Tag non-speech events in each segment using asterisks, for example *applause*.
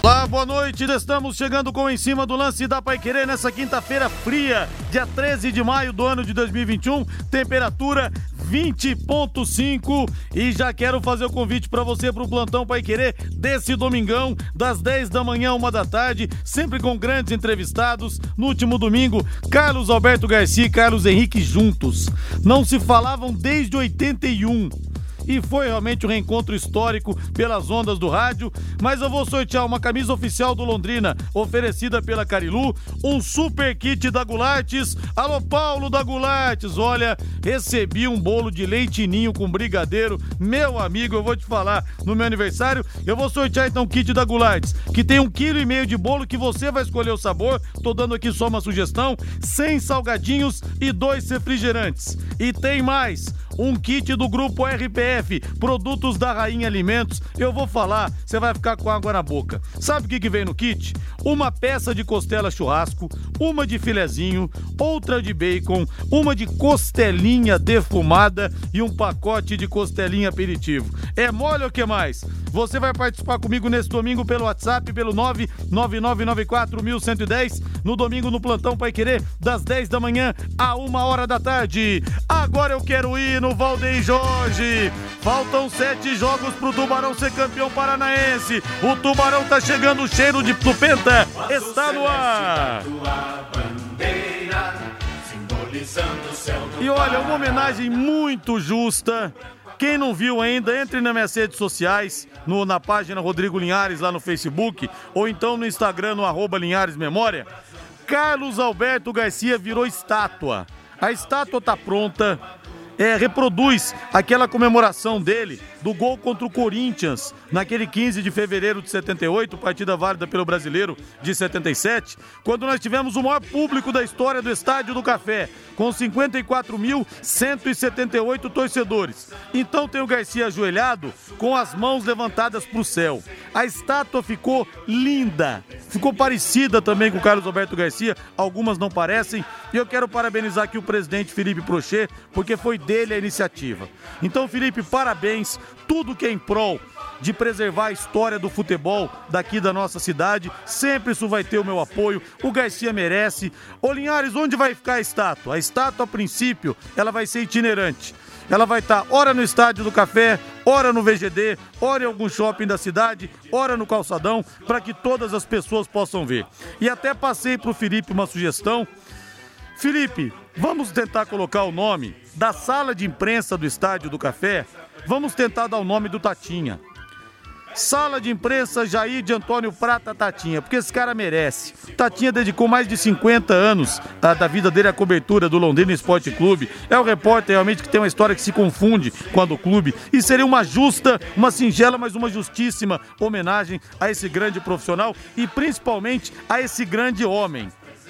Olá, boa noite. Estamos chegando com Em Cima do Lance da Pai Querer nessa quinta-feira fria, dia 13 de maio do ano de 2021. Temperatura 20.5 e já quero fazer o convite para você para o plantão Pai Querer desse domingão, das 10 da manhã, uma da tarde, sempre com grandes entrevistados. No último domingo, Carlos Alberto Garcia e Carlos Henrique juntos. Não se falavam desde 81 e foi realmente um reencontro histórico pelas ondas do rádio. Mas eu vou sortear uma camisa oficial do Londrina, oferecida pela Carilu, um super kit da Gulates. Alô, Paulo da Gulates, olha, recebi um bolo de leitinho com brigadeiro. Meu amigo, eu vou te falar, no meu aniversário, eu vou sortear então o kit da Gulates, que tem um quilo e meio de bolo que você vai escolher o sabor. Tô dando aqui só uma sugestão: 100 salgadinhos e dois refrigerantes. E tem mais um kit do grupo RPF, produtos da Rainha Alimentos. Eu vou falar, você vai ficar com água na boca. Sabe o que, que vem no kit? Uma peça de costela churrasco, uma de filezinho, outra de bacon, uma de costelinha defumada e um pacote de costelinha aperitivo. É mole ou que mais? Você vai participar comigo nesse domingo pelo WhatsApp, pelo 99994110, no domingo no Plantão Pai Querer, das 10 da manhã a 1 hora da tarde. Agora eu quero ir no Valdeir Jorge. Faltam sete jogos pro Tubarão ser campeão paranaense. O Tubarão tá chegando cheiro de tupenta. Está no ar. E olha, uma homenagem muito justa. Quem não viu ainda, entre nas minhas redes sociais, no, na página Rodrigo Linhares lá no Facebook, ou então no Instagram, no arroba Linhares Memória. Carlos Alberto Garcia virou estátua. A estátua tá pronta, é, reproduz aquela comemoração dele do gol contra o Corinthians naquele 15 de fevereiro de 78, partida válida pelo brasileiro de 77, quando nós tivemos o maior público da história do Estádio do Café, com 54.178 torcedores. Então tem o Garcia ajoelhado com as mãos levantadas para o céu. A estátua ficou linda, ficou parecida também com o Carlos Alberto Garcia, algumas não parecem, e eu quero parabenizar aqui o presidente Felipe Prochet, porque foi dele a iniciativa. Então, Felipe, parabéns, tudo que é em prol de preservar a história do futebol daqui da nossa cidade. Sempre isso vai ter o meu apoio. O Garcia merece. Ô Linhares, onde vai ficar a estátua? A estátua, a princípio, ela vai ser itinerante. Ela vai estar ora no Estádio do Café, ora no VGD, ora em algum shopping da cidade, ora no calçadão, para que todas as pessoas possam ver. E até passei para o Felipe uma sugestão. Felipe, vamos tentar colocar o nome da sala de imprensa do Estádio do Café. Vamos tentar dar o nome do Tatinha. Sala de imprensa Jair de Antônio Prata Tatinha, porque esse cara merece. Tatinha dedicou mais de 50 anos tá, da vida dele à cobertura do Londrina Esporte Clube. É o repórter realmente que tem uma história que se confunde com a do clube. E seria uma justa, uma singela, mas uma justíssima homenagem a esse grande profissional e principalmente a esse grande homem.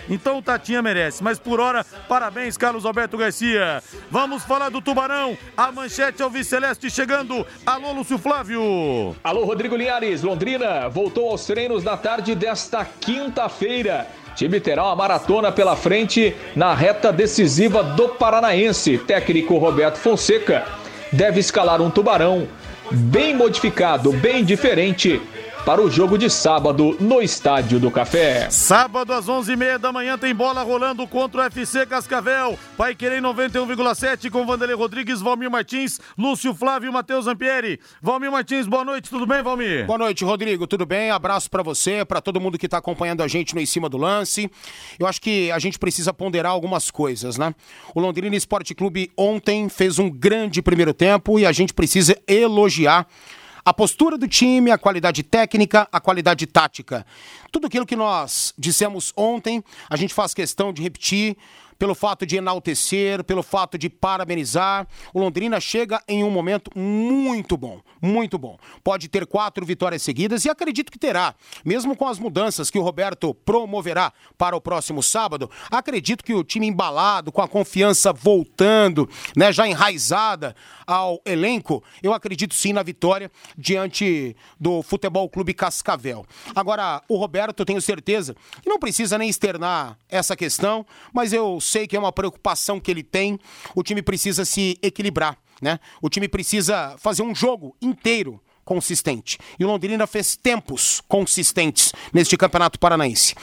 Então o Tatinha merece. Mas por hora, parabéns, Carlos Alberto Garcia. Vamos falar do Tubarão. A manchete ao Celeste chegando. Alô, Lúcio Flávio. Alô, Rodrigo Linhares. Londrina voltou aos treinos na tarde desta quinta-feira. Time terá uma maratona pela frente na reta decisiva do Paranaense. Técnico Roberto Fonseca deve escalar um tubarão bem modificado, bem diferente para o jogo de sábado no Estádio do Café. Sábado às 11h30 da manhã tem bola rolando contra o FC Cascavel. Pai Querer 91,7 com Vanderlei Rodrigues, Valmir Martins, Lúcio Flávio e Matheus Ampieri. Valmir Martins, boa noite, tudo bem, Valmir? Boa noite, Rodrigo, tudo bem? Abraço para você, para todo mundo que está acompanhando a gente no Em Cima do Lance. Eu acho que a gente precisa ponderar algumas coisas, né? O Londrina Esporte Clube ontem fez um grande primeiro tempo e a gente precisa elogiar a postura do time, a qualidade técnica, a qualidade tática. Tudo aquilo que nós dissemos ontem, a gente faz questão de repetir pelo fato de enaltecer, pelo fato de parabenizar. O Londrina chega em um momento muito bom, muito bom. Pode ter quatro vitórias seguidas e acredito que terá. Mesmo com as mudanças que o Roberto promoverá para o próximo sábado, acredito que o time embalado, com a confiança voltando, né, já enraizada ao elenco, eu acredito sim na vitória diante do Futebol Clube Cascavel. Agora, o Roberto, tenho certeza que não precisa nem externar essa questão, mas eu sei que é uma preocupação que ele tem. O time precisa se equilibrar, né? O time precisa fazer um jogo inteiro consistente. E o Londrina fez tempos consistentes neste Campeonato Paranaense.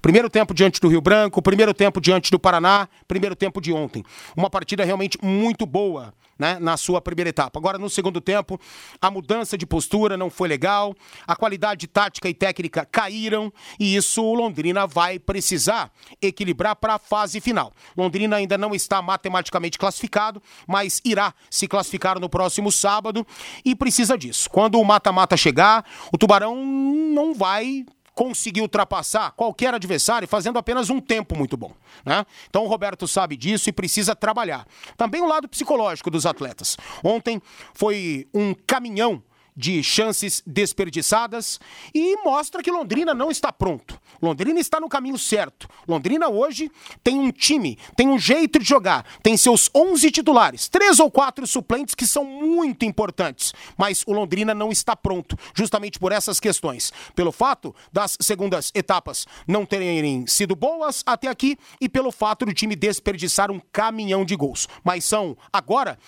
Primeiro tempo diante do Rio Branco, primeiro tempo diante do Paraná, primeiro tempo de ontem. Uma partida realmente muito boa né, na sua primeira etapa. Agora, no segundo tempo, a mudança de postura não foi legal, a qualidade tática e técnica caíram e isso o Londrina vai precisar equilibrar para a fase final. Londrina ainda não está matematicamente classificado, mas irá se classificar no próximo sábado e precisa disso. Quando o mata-mata chegar, o Tubarão não vai conseguir ultrapassar qualquer adversário fazendo apenas um tempo muito bom. Né? Então o Roberto sabe disso e precisa trabalhar. Também o lado psicológico dos atletas. Ontem foi um caminhão de chances desperdiçadas e mostra que Londrina não está pronto. Londrina está no caminho certo. Londrina hoje tem um time, tem um jeito de jogar, tem seus 11 titulares, três ou quatro suplentes que são muito importantes, mas o Londrina não está pronto, justamente por essas questões. Pelo fato das segundas etapas não terem sido boas até aqui e pelo fato do time desperdiçar um caminhão de gols. Mas são agora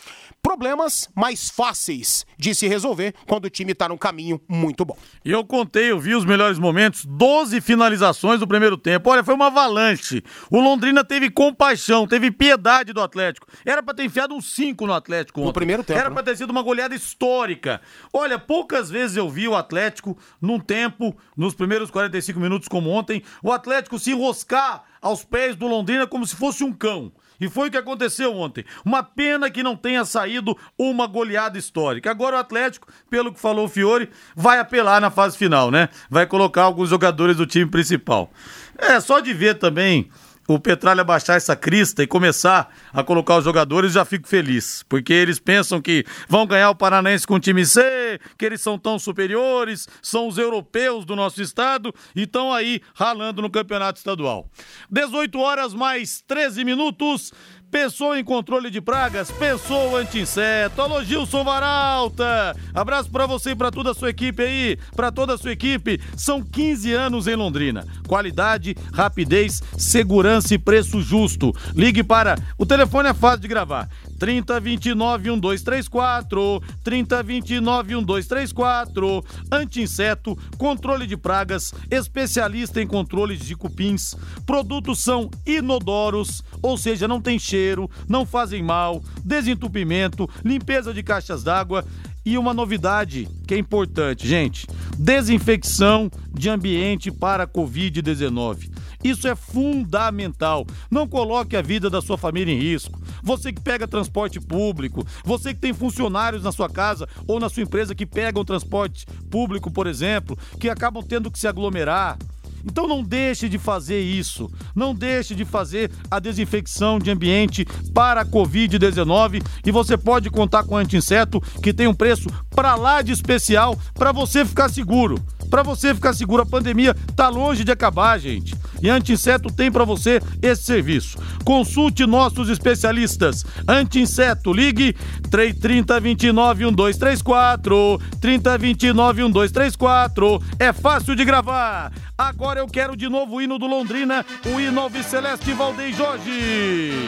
problemas mais fáceis de se resolver quando o time está num caminho muito bom. E eu contei, eu vi os melhores momentos, 12 finalizações do primeiro tempo. Olha, foi uma avalanche. O Londrina teve compaixão, teve piedade do Atlético. Era para ter enfiado um 5 no Atlético. Ontem. No primeiro tempo. Era né? para ter sido uma goleada histórica. Olha, poucas vezes eu vi o Atlético num tempo, nos primeiros 45 minutos como ontem, o Atlético se enroscar aos pés do Londrina como se fosse um cão. E foi o que aconteceu ontem. Uma pena que não tenha saído uma goleada histórica. Agora o Atlético, pelo que falou o Fiore, vai apelar na fase final, né? Vai colocar alguns jogadores do time principal. É, só de ver também o Petralha baixar essa crista e começar a colocar os jogadores, já fico feliz. Porque eles pensam que vão ganhar o Paranaense com o time C, que eles são tão superiores, são os europeus do nosso estado e estão aí ralando no campeonato estadual. 18 horas mais 13 minutos. Pensou em controle de pragas? Pensou anti-inseto. Alô, Gilson Varalta. Abraço para você e para toda a sua equipe aí, para toda a sua equipe. São 15 anos em Londrina. Qualidade, rapidez, segurança e preço justo. Ligue para. O telefone é fácil de gravar. 3029 1234, 3029 1234, anti-inseto, controle de pragas, especialista em controle de cupins. Produtos são inodoros, ou seja, não tem cheiro, não fazem mal, desentupimento, limpeza de caixas d'água e uma novidade que é importante, gente: desinfecção de ambiente para Covid-19. Isso é fundamental. Não coloque a vida da sua família em risco. Você que pega transporte público, você que tem funcionários na sua casa ou na sua empresa que pegam transporte público, por exemplo, que acabam tendo que se aglomerar. Então não deixe de fazer isso. Não deixe de fazer a desinfecção de ambiente para a Covid-19 e você pode contar com o anti-inseto que tem um preço para lá de especial para você ficar seguro. Para você ficar seguro, a pandemia tá longe de acabar, gente. E Anti-Inseto tem para você esse serviço. Consulte nossos especialistas. Anti-Inseto, ligue 330 29 1234. 3029 1234. É fácil de gravar. Agora eu quero de novo o hino do Londrina, o hino Alves Celeste Valdez Jorge.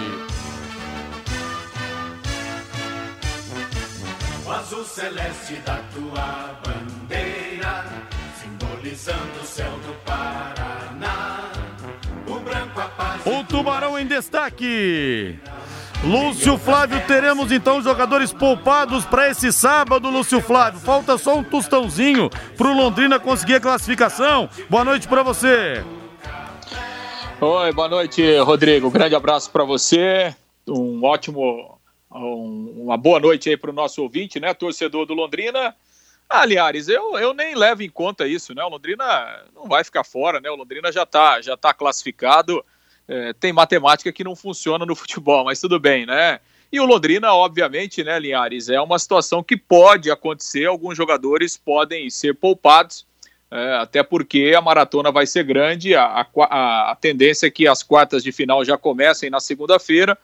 O azul celeste da tua bandeira, simbolizando o céu do Paraná. O branco a paz. O Tubarão em destaque. Lúcio Flávio, teremos então jogadores poupados para esse sábado, Lúcio Flávio. Falta só um tostãozinho pro Londrina conseguir a classificação. Boa noite para você. Oi, boa noite, Rodrigo. grande abraço para você. Um ótimo, um, uma boa noite aí para o nosso ouvinte, né, torcedor do Londrina. Aliás, eu, eu nem levo em conta isso, né? O Londrina não vai ficar fora, né? O Londrina já está já tá classificado é, tem matemática que não funciona no futebol, mas tudo bem, né? E o Londrina, obviamente, né, Linhares, é uma situação que pode acontecer, alguns jogadores podem ser poupados, é, até porque a maratona vai ser grande, a, a, a, tendência é que as quartas de final já comecem na segunda-feira.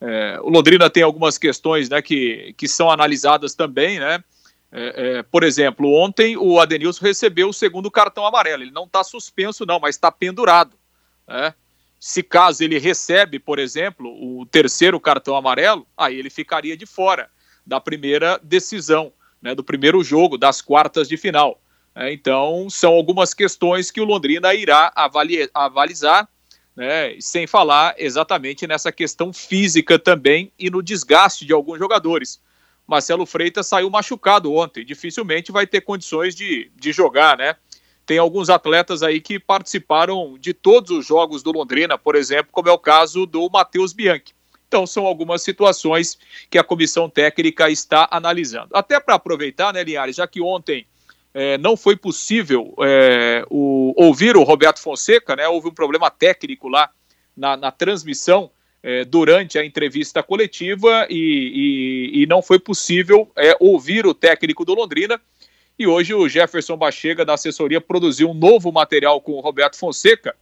É, o Londrina tem algumas questões né, que, que são analisadas também, né? É, é, por exemplo, ontem o Adenilson recebeu o segundo cartão amarelo. Ele não está suspenso, não, mas está pendurado. Né? Se caso ele recebe, por exemplo, o terceiro cartão amarelo, aí ele ficaria de fora da primeira decisão, né, do primeiro jogo, das quartas de final. É, então, são algumas questões que o Londrina irá avalizar, né, sem falar exatamente nessa questão física também e no desgaste de alguns jogadores. Marcelo Freitas saiu machucado ontem, dificilmente vai ter condições de, de jogar, né? Tem alguns atletas aí que participaram de todos os jogos do Londrina, por exemplo, como é o caso do Matheus Bianchi. Então, são algumas situações que a comissão técnica está analisando. Até para aproveitar, né, Linhares, já que ontem é, não foi possível é, o, ouvir o Roberto Fonseca, né, houve um problema técnico lá na, na transmissão é, durante a entrevista coletiva e, e, e não foi possível é, ouvir o técnico do Londrina. E hoje o Jefferson Bachega, da assessoria, produziu um novo material com o Roberto Fonseca.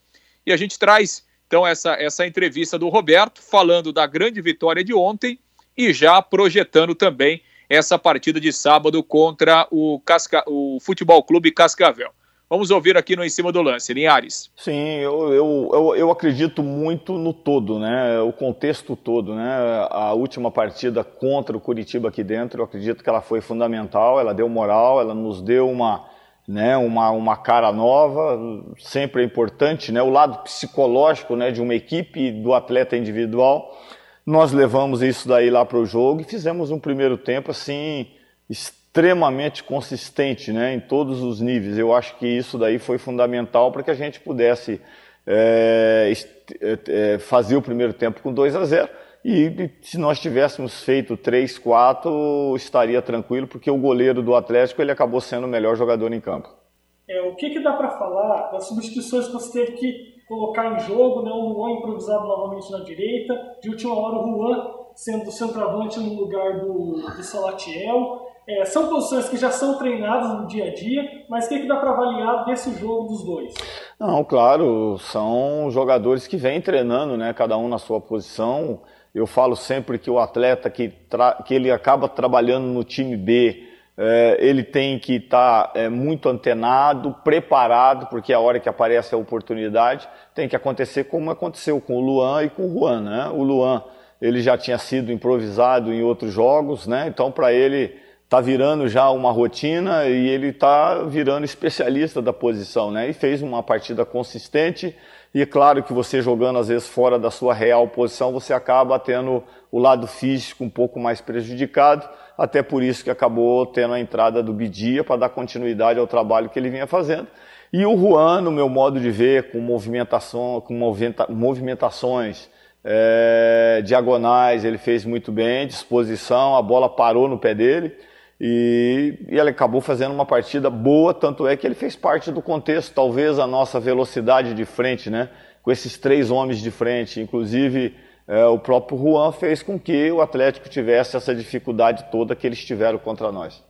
E a gente traz, então, essa, essa entrevista do Roberto, falando da grande vitória de ontem e já projetando também essa partida de sábado contra o, Casca... o Futebol Clube Cascavel. Vamos ouvir aqui no Em Cima do Lance, Linhares. Sim, eu, eu, eu, eu, acredito muito no todo, né? O contexto todo, né? A última partida contra o Curitiba aqui dentro, eu acredito que ela foi fundamental, ela deu moral, ela nos deu uma, né, uma, uma cara nova, sempre é importante, né? O lado psicológico, né, de uma equipe do atleta individual. Nós levamos isso daí lá para o jogo e fizemos um primeiro tempo assim extremamente consistente né, em todos os níveis. Eu acho que isso daí foi fundamental para que a gente pudesse é, é, fazer o primeiro tempo com 2 a 0 e se nós tivéssemos feito 3, 4, estaria tranquilo, porque o goleiro do Atlético ele acabou sendo o melhor jogador em campo. É, o que, que dá para falar das substituições que você teve que colocar em jogo, né? o Juan improvisado novamente na direita, de última hora o Juan sendo centroavante no lugar do, do Salatiel. É, são posições que já são treinadas no dia a dia, mas o que, que dá para avaliar desse jogo dos dois? Não, claro, são jogadores que vêm treinando, né, cada um na sua posição. Eu falo sempre que o atleta que, que ele acaba trabalhando no time B, é, ele tem que estar tá, é, muito antenado, preparado, porque a hora que aparece a oportunidade tem que acontecer como aconteceu com o Luan e com o Juan. Né? O Luan ele já tinha sido improvisado em outros jogos, né? então para ele está virando já uma rotina e ele está virando especialista da posição, né? E fez uma partida consistente. E é claro que você jogando às vezes fora da sua real posição, você acaba tendo o lado físico um pouco mais prejudicado. Até por isso que acabou tendo a entrada do Bidia para dar continuidade ao trabalho que ele vinha fazendo. E o Juan, no meu modo de ver, com movimentação, com movimentações é, diagonais, ele fez muito bem, disposição, a bola parou no pé dele. E, e, ele acabou fazendo uma partida boa, tanto é que ele fez parte do contexto, talvez a nossa velocidade de frente, né? Com esses três homens de frente, inclusive é, o próprio Juan fez com que o Atlético tivesse essa dificuldade toda que eles tiveram contra nós.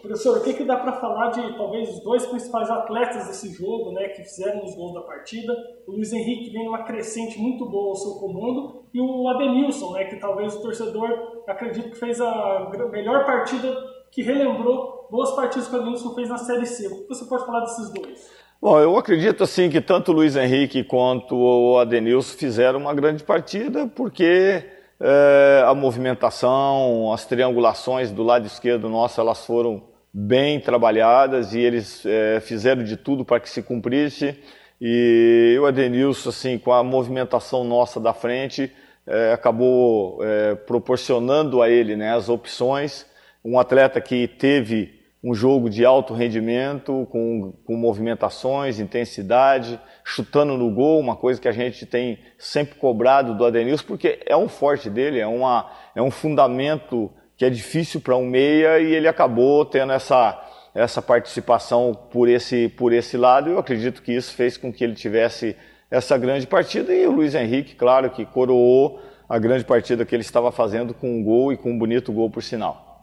Professor, o que, que dá para falar de talvez os dois principais atletas desse jogo, né, que fizeram os gols da partida? O Luiz Henrique vem numa crescente muito boa ao seu comando e o Adenilson, né, que talvez o torcedor acredito que fez a melhor partida que relembrou boas partidas que o Adenilson fez na Série C. O que você pode falar desses dois? Bom, eu acredito assim que tanto o Luiz Henrique quanto o Adenilson fizeram uma grande partida porque é, a movimentação, as triangulações do lado esquerdo nosso, elas foram bem trabalhadas e eles é, fizeram de tudo para que se cumprisse. E o Adenilson, assim, com a movimentação nossa da frente, é, acabou é, proporcionando a ele né, as opções. Um atleta que teve um jogo de alto rendimento, com, com movimentações, intensidade, chutando no gol, uma coisa que a gente tem sempre cobrado do Adenilson, porque é um forte dele, é, uma, é um fundamento que é difícil para um meia e ele acabou tendo essa, essa participação por esse, por esse lado. Eu acredito que isso fez com que ele tivesse essa grande partida e o Luiz Henrique, claro, que coroou a grande partida que ele estava fazendo com um gol e com um bonito gol por sinal.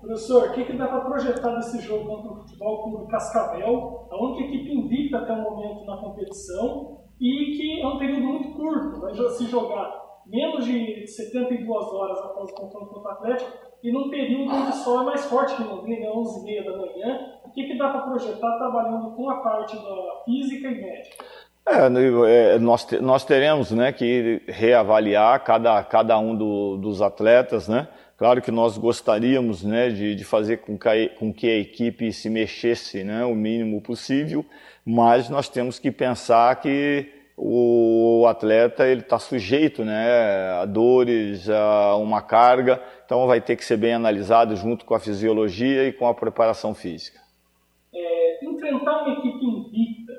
Professor, o que, que dá para projetar desse jogo contra o Futebol Clube Cascavel, a única equipe invicta até o momento na competição e que é um período muito curto, vai se jogar menos de 72 horas após o confronto contra o Atlético e num período onde o sol é mais forte que Londrina, é 11h30 da manhã. O que, que dá para projetar trabalhando com a parte da física e médica? É, é, nós, nós teremos né, que reavaliar cada, cada um do, dos atletas, né? Claro que nós gostaríamos né, de, de fazer com que, a, com que a equipe se mexesse né, o mínimo possível, mas nós temos que pensar que o atleta ele está sujeito né, a dores, a uma carga, então vai ter que ser bem analisado junto com a fisiologia e com a preparação física. É, enfrentar uma equipe invicta,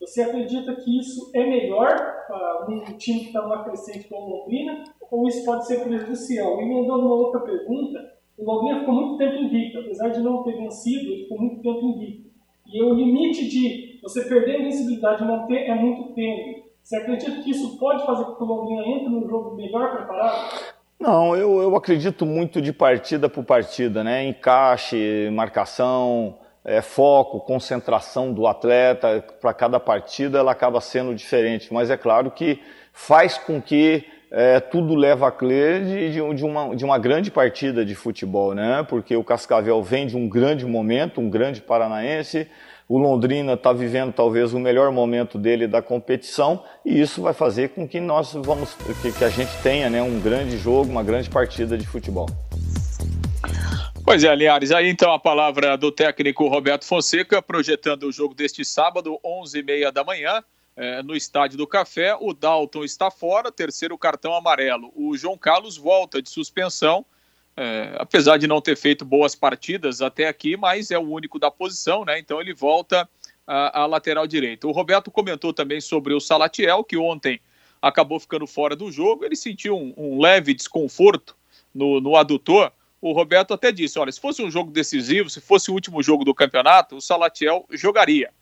você acredita que isso é melhor para um time que está numa crescente como Londrina ou isso pode ser prejudicial? E mandando uma outra pergunta, o Londrina ficou muito tempo invicto, apesar de não ter vencido, ele ficou muito tempo invicto. E o limite de você perder a invencibilidade e manter é muito tênue. Você acredita que isso pode fazer com que o Londrina entre no jogo melhor preparado? Não, eu, eu acredito muito de partida por partida, né? Encaixe, marcação, é, foco, concentração do atleta para cada partida, ela acaba sendo diferente. Mas é claro que faz com que é, tudo leva a crer de, de, de, uma, de uma grande partida de futebol, né? Porque o Cascavel vem de um grande momento, um grande paranaense. O Londrina está vivendo talvez o melhor momento dele da competição e isso vai fazer com que nós vamos, que, que a gente tenha, né, um grande jogo, uma grande partida de futebol. Pois é, Linhares, aí então a palavra do técnico Roberto Fonseca, projetando o jogo deste sábado, 11h30 da manhã é, no Estádio do Café. O Dalton está fora, terceiro cartão amarelo. O João Carlos volta de suspensão, é, apesar de não ter feito boas partidas até aqui, mas é o único da posição, né? Então ele volta à, lateral direita. O Roberto comentou também sobre o Salatiel, que ontem acabou ficando fora do jogo. Ele sentiu um, um leve desconforto no, no adutor. O Roberto até disse: olha, se fosse um jogo decisivo, se fosse o último jogo do campeonato, o Salatiel jogaria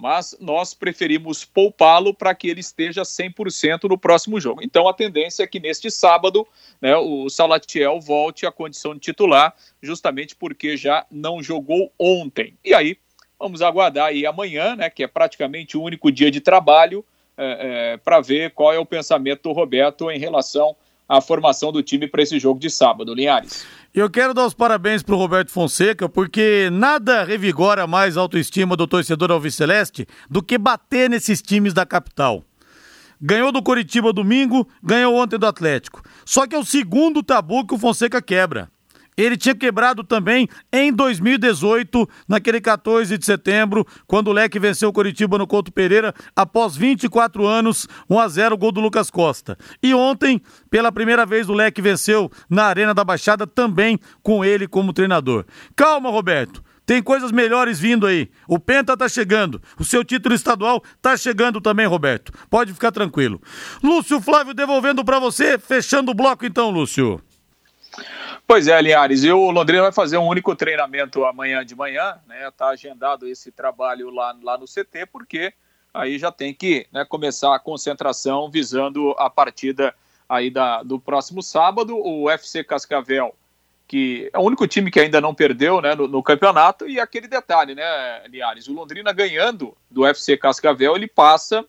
mas nós preferimos poupá-lo para que ele esteja 100% no próximo jogo. Então a tendência é que neste sábado né, o Salatiel volte à condição de titular, justamente porque já não jogou ontem. E aí vamos aguardar aí amanhã, né, que é praticamente o único dia de trabalho, é, é, para ver qual é o pensamento do Roberto em relação à formação do time para esse jogo de sábado, Linhares. Eu quero dar os parabéns pro Roberto Fonseca, porque nada revigora mais a autoestima do torcedor alviceleste do que bater nesses times da capital. Ganhou do Coritiba domingo, ganhou ontem do Atlético. Só que é o segundo tabu que o Fonseca quebra. Ele tinha quebrado também em 2018, naquele 14 de setembro, quando o Leque venceu o Coritiba no Couto Pereira, após 24 anos, 1 a 0 gol do Lucas Costa. E ontem, pela primeira vez, o Leque venceu na Arena da Baixada, também com ele como treinador. Calma, Roberto. Tem coisas melhores vindo aí. O Penta tá chegando. O seu título estadual tá chegando também, Roberto. Pode ficar tranquilo. Lúcio Flávio devolvendo para você, fechando o bloco então, Lúcio. Pois é, Linhares, e o Londrina vai fazer um único treinamento amanhã de manhã, né? Tá agendado esse trabalho lá, lá no CT, porque aí já tem que né, começar a concentração visando a partida aí da, do próximo sábado, o FC Cascavel, que é o único time que ainda não perdeu né, no, no campeonato, e aquele detalhe, né, Linhares, o Londrina ganhando do FC Cascavel, ele passa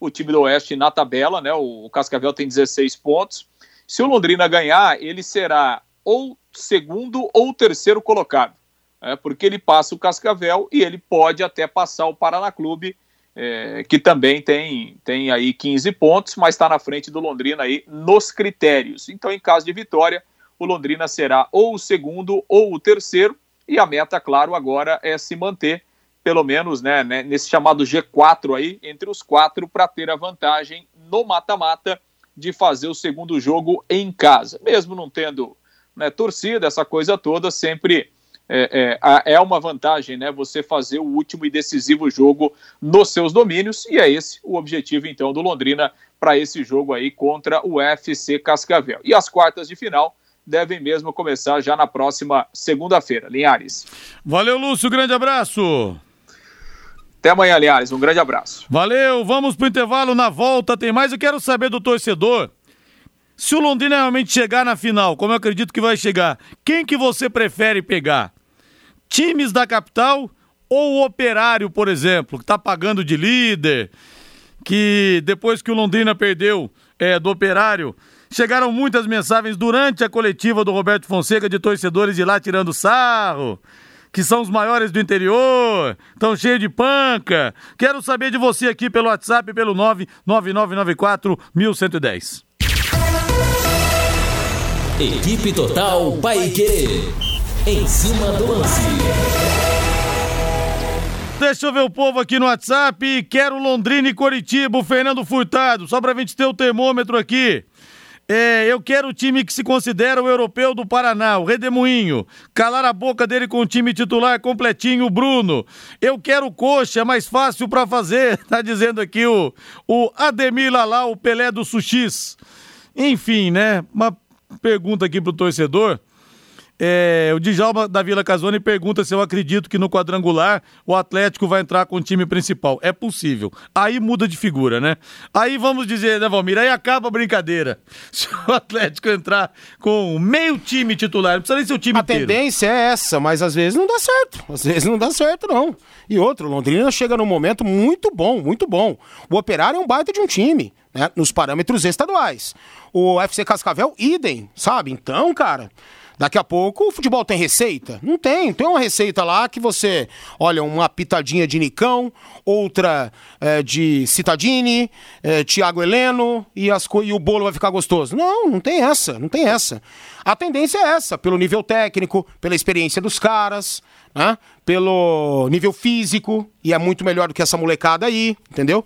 o time do Oeste na tabela, né? O, o Cascavel tem 16 pontos. Se o Londrina ganhar, ele será ou segundo ou terceiro colocado, é, porque ele passa o Cascavel e ele pode até passar o Paraná Clube, é, que também tem, tem aí 15 pontos, mas está na frente do Londrina aí nos critérios. Então, em caso de vitória, o Londrina será ou o segundo ou o terceiro, e a meta, claro, agora é se manter, pelo menos né, né nesse chamado G4 aí, entre os quatro, para ter a vantagem no mata-mata de fazer o segundo jogo em casa. Mesmo não tendo né, torcida, essa coisa toda, sempre é, é, é, uma vantagem, né? Você fazer o último e decisivo jogo nos seus domínios, e é esse o objetivo, então, do Londrina para esse jogo aí contra o FC Cascavel. E as quartas de final devem mesmo começar já na próxima segunda-feira. Linhares. Valeu, Lúcio, grande abraço. Até amanhã, Linhares, um grande abraço. Valeu, vamos pro intervalo na volta, tem mais. Eu quero saber do torcedor se o Londrina realmente chegar na final, como eu acredito que vai chegar, quem que você prefere pegar? Times da capital ou o Operário, por exemplo, que está pagando de líder, que depois que o Londrina perdeu é, do Operário, chegaram muitas mensagens durante a coletiva do Roberto Fonseca de torcedores de lá tirando sarro, que são os maiores do interior, estão cheios de panca. Quero saber de você aqui pelo WhatsApp, pelo 99994 1110. Equipe Total Paique. Em cima do lance. Deixa eu ver o povo aqui no WhatsApp. Quero Londrina e Coritiba, o Fernando Furtado. Só pra gente ter o termômetro aqui. É, eu quero o time que se considera o europeu do Paraná, o Redemoinho. Calar a boca dele com o time titular completinho, o Bruno. Eu quero coxa, mais fácil para fazer. *laughs* Tá dizendo aqui o, o Ademir Lalá, o Pelé do Sushis. Enfim, né? Uma pergunta aqui pro torcedor. É, o Djalma da Vila Casone pergunta se eu acredito que no quadrangular o Atlético vai entrar com o time principal. É possível. Aí muda de figura, né? Aí vamos dizer, né, Valmir? Aí acaba a brincadeira. *laughs* Se o Atlético entrar com meio time titular, não precisa nem ser o time A inteiro. tendência é essa, mas às vezes não dá certo. Às vezes não dá certo, não. E outro, Londrina chega num momento muito bom, muito bom. O Operário é um baita de um time, né? Nos parâmetros estaduais. O FC Cascavel, idem, sabe? Então, cara. Daqui a pouco o futebol tem receita? Não tem. Tem uma receita lá que você, olha, uma pitadinha de Nicão, outra é, de Citadini, é, Thiago Heleno e, as, e o bolo vai ficar gostoso. Não, não tem essa, não tem essa. A tendência é essa, pelo nível técnico, pela experiência dos caras, né? Pelo nível físico, e é muito melhor do que essa molecada aí, entendeu?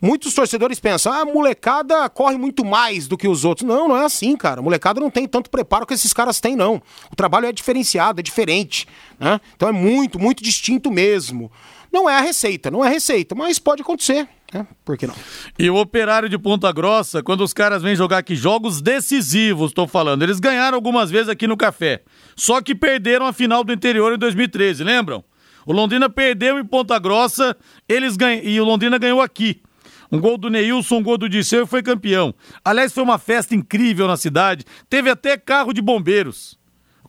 Muitos torcedores pensam, ah, a molecada corre muito mais do que os outros. Não, não é assim, cara. A molecada não tem tanto preparo que esses caras têm, não. O trabalho é diferenciado, é diferente. Né? Então é muito, muito distinto mesmo. Não é a receita, não é a receita, mas pode acontecer. Né? Por que não? E o operário de Ponta Grossa, quando os caras vêm jogar aqui jogos decisivos, tô falando, eles ganharam algumas vezes aqui no Café. Só que perderam a final do interior em 2013, lembram? O Londrina perdeu em Ponta Grossa, eles e o Londrina ganhou aqui. Um gol do Neilson, um gol do Disseu e foi campeão. Aliás, foi uma festa incrível na cidade. Teve até carro de bombeiros.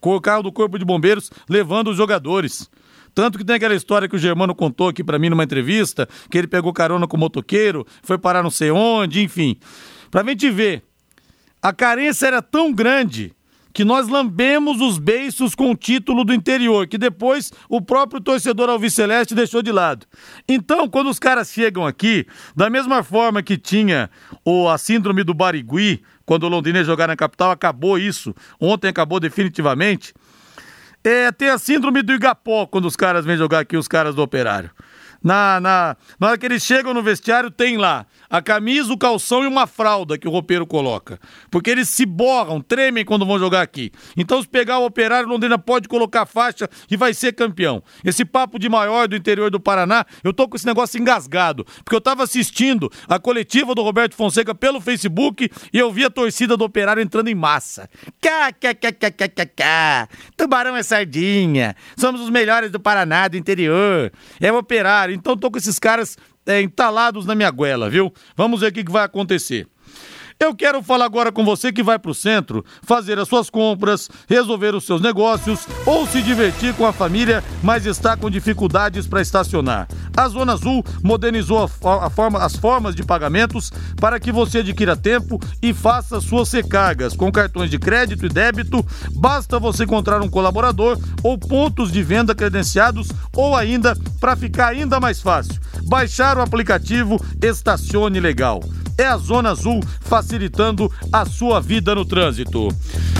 O carro do Corpo de Bombeiros levando os jogadores. Tanto que tem aquela história que o Germano contou aqui pra mim numa entrevista, que ele pegou carona com o motoqueiro, foi parar não sei onde, enfim. Pra gente ver, a carência era tão grande que nós lambemos os beiços com o título do interior, que depois o próprio torcedor alviceleste deixou de lado. Então, quando os caras chegam aqui, da mesma forma que tinha o, a síndrome do Barigui, quando o Londrina jogar na capital, acabou isso. Ontem acabou definitivamente. É, tem a síndrome do Igapó quando os caras vêm jogar aqui, os caras do operário. Na, na, na hora que eles chegam no vestiário, tem lá a camisa, o calção e uma fralda que o roupeiro coloca. Porque eles se borram, tremem quando vão jogar aqui. Então, se pegar o operário, Londrina pode colocar faixa e vai ser campeão. Esse papo de maior do interior do Paraná, eu tô com esse negócio engasgado. Porque eu tava assistindo a coletiva do Roberto Fonseca pelo Facebook e eu vi a torcida do operário entrando em massa. Cá. Tubarão é sardinha. Somos os melhores do Paraná, do interior. É o operário. Então tô com esses caras é, entalados na minha goela, viu? Vamos ver o que, que vai acontecer. Eu quero falar agora com você que vai pro centro fazer as suas compras, resolver os seus negócios ou se divertir com a família, mas está com dificuldades para estacionar. A Zona Azul modernizou a a forma- as formas de pagamentos para que você adquira tempo e faça suas recargas com cartões de crédito e débito. Basta você encontrar um colaborador ou pontos de venda credenciados ou ainda, para ficar ainda mais fácil, baixar o aplicativo Estacione Legal é a Zona Azul facilitando a sua vida no trânsito.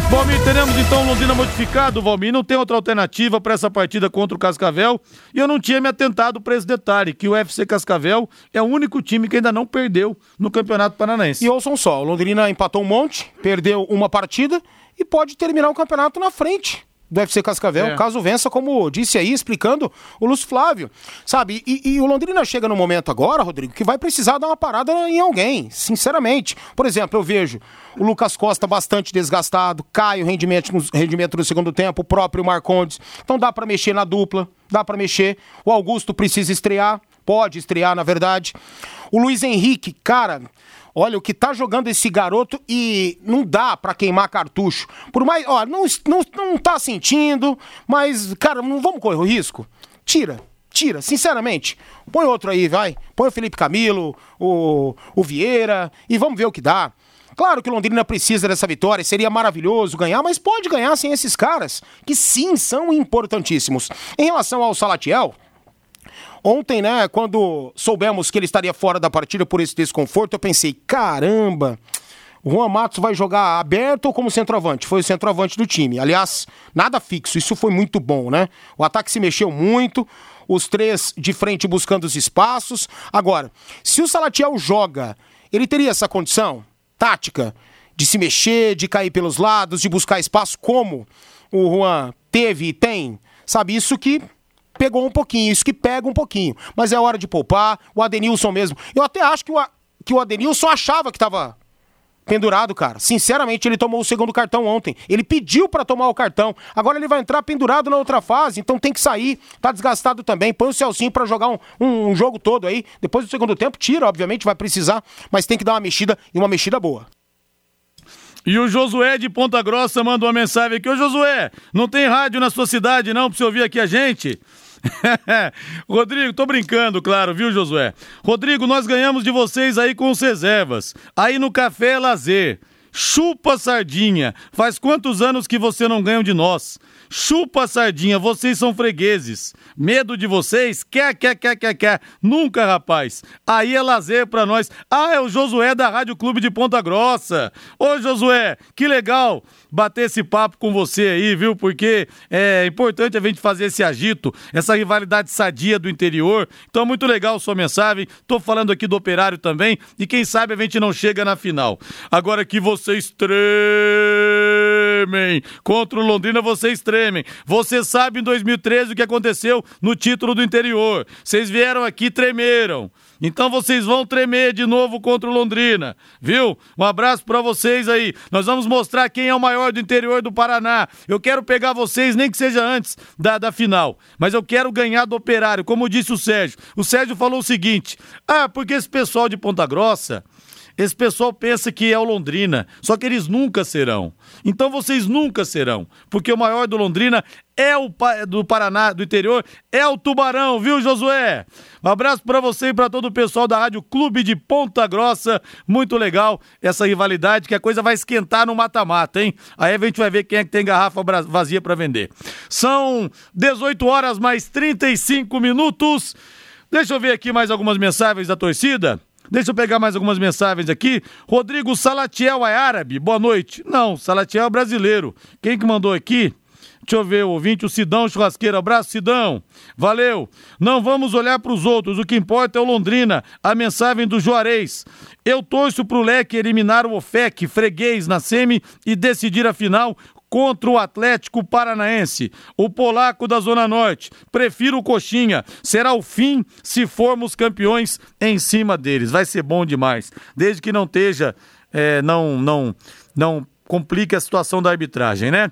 Valmir, teremos então Londrina modificado, Valmir. Não tem outra alternativa para essa partida contra o Cascavel. E eu não tinha me atentado para esse detalhe, que o FC Cascavel é o único time que ainda não perdeu no Campeonato Paranaense. E ouçam só, o Londrina empatou um monte, perdeu uma partida e pode terminar o campeonato na frente do FC Cascavel, É. caso vença, como disse aí, explicando o Lúcio Flávio. Sabe, e, e o Londrina chega no momento agora, Rodrigo, que vai precisar dar uma parada em alguém, sinceramente. Por exemplo, eu vejo o Lucas Costa bastante desgastado, cai o rendimento no, rendimento no segundo tempo, o próprio Marcondes. Então dá pra mexer na dupla, dá pra mexer. O Augusto precisa estrear, pode estrear, na verdade. O Luiz Henrique, cara, Olha, o que tá jogando esse garoto e não dá pra queimar cartucho. Por mais, ó, não, não, não tá sentindo, mas, cara, não vamos correr o risco. Tira, tira, sinceramente. Põe outro aí, vai. Põe o Felipe Camilo, o, o Vieira e vamos ver o que dá. Claro que o Londrina precisa dessa vitória, seria maravilhoso ganhar, mas pode ganhar sem esses caras, que sim são importantíssimos. Em relação ao Salatiel, Ontem, né, quando soubemos que ele estaria fora da partida por esse desconforto, eu pensei, caramba, o Juan Matos vai jogar aberto ou como centroavante? Foi o centroavante do time. Aliás, nada fixo, isso foi muito bom, né? O ataque se mexeu muito, os três de frente buscando os espaços. Agora, se o Salatiel joga, ele teria essa condição tática de se mexer, de cair pelos lados, de buscar espaço, como o Juan teve e tem? Sabe, isso que pegou um pouquinho, isso que pega um pouquinho. Mas é hora de poupar, o Adenilson mesmo. Eu até acho que o, que o Adenilson achava que estava pendurado, cara. Sinceramente, ele tomou o segundo cartão ontem. Ele pediu para tomar o cartão. Agora ele vai entrar pendurado na outra fase, então tem que sair. Tá desgastado também. Põe o Celcinho para jogar um, um, um, jogo todo aí. Depois do segundo tempo, tira, obviamente, vai precisar, mas tem que dar uma mexida e uma mexida boa. E o Josué de Ponta Grossa manda uma mensagem aqui. Ô Josué, não tem rádio na sua cidade não pra você ouvir aqui a gente? *laughs* Rodrigo, tô brincando, claro, viu, Josué? Rodrigo, nós ganhamos de vocês aí com os reservas. Aí no Café Lazer. Chupa sardinha. Faz quantos anos que você não ganha de nós? Chupa sardinha, vocês são fregueses. Medo de vocês? Quer, quer, quer, quer, quer. Nunca, rapaz. Aí é lazer pra nós. Ah, é o Josué da Rádio Clube de Ponta Grossa. Ô, Josué, que legal bater esse papo com você aí, viu? Porque é importante a gente fazer esse agito, essa rivalidade sadia do interior. Então, muito legal sua mensagem. Tô falando aqui do operário também. E quem sabe a gente não chega na final. Agora que vocês tremem contra o Londrina, vocês tremem. Você sabe em 2013 o que aconteceu no título do interior. Vocês vieram aqui tremeram. Então vocês vão tremer de novo contra o Londrina, viu? Um abraço para vocês aí. Nós vamos mostrar quem é o maior do interior do Paraná. Eu quero pegar vocês, nem que seja antes da, da final, mas eu quero ganhar do Operário, como disse o Sérgio. O Sérgio falou o seguinte: ah, porque esse pessoal de Ponta Grossa esse pessoal pensa que é o Londrina, só que eles nunca serão. Então vocês nunca serão, porque o maior do Londrina é o do Paraná, do interior, é o Tubarão, viu, Josué? Um abraço para você e para todo o pessoal da Rádio Clube de Ponta Grossa. Muito legal essa rivalidade, que a coisa vai esquentar no mata-mata, hein? Aí a gente vai ver quem é que tem garrafa vazia para vender. São 18 horas mais 35 minutos. Deixa eu ver aqui mais algumas mensagens da torcida. Deixa eu pegar mais algumas mensagens aqui. Rodrigo Salatiel é árabe. Boa noite. Não, Salatiel é brasileiro. Quem que mandou aqui? Deixa eu ver, ouvinte, o Sidão Churrasqueiro. Abraço, Sidão. Valeu. Não vamos olhar para os outros. O que importa é o Londrina. A mensagem do Juarez. Eu torço pro Leque eliminar o OFEC, freguês na semi e decidir a final contra o Atlético Paranaense. O polaco da Zona Norte. Prefiro o Coxinha. Será o fim se formos campeões em cima deles. Vai ser bom demais. Desde que não esteja, é, não, não, não complique a situação da arbitragem, né?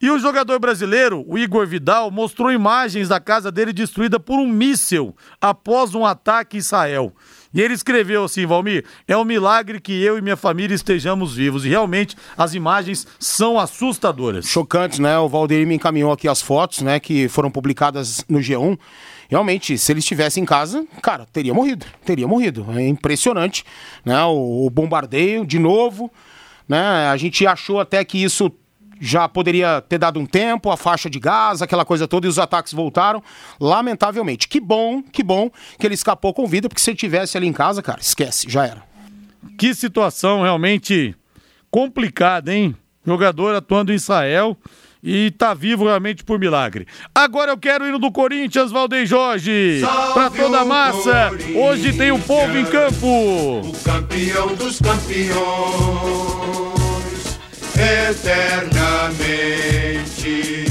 E o jogador brasileiro, o Igor Vidal, mostrou imagens da casa dele destruída por um míssil após um ataque em Israel. E ele escreveu assim, Valmir, é um milagre que eu e minha família estejamos vivos. E realmente as imagens são assustadoras. Chocantes, né? O Valdeir me encaminhou aqui as fotos, né, que foram publicadas no G1. Realmente, se ele estivesse em casa, cara, teria morrido. Teria morrido. É impressionante, né? O, o bombardeio de novo, né? A gente achou até que isso já poderia ter dado um tempo, a faixa de gás, aquela coisa toda, e os ataques voltaram. Lamentavelmente. Que bom, que bom que ele escapou com vida, porque se ele tivesse ali em casa, cara, esquece, já era. Que situação realmente complicada, hein? Jogador atuando em Israel e tá vivo realmente por milagre. Agora eu quero ir do Corinthians, Valdem Jorge, para toda a massa. Hoje tem o povo em campo. O campeão dos campeões eternamente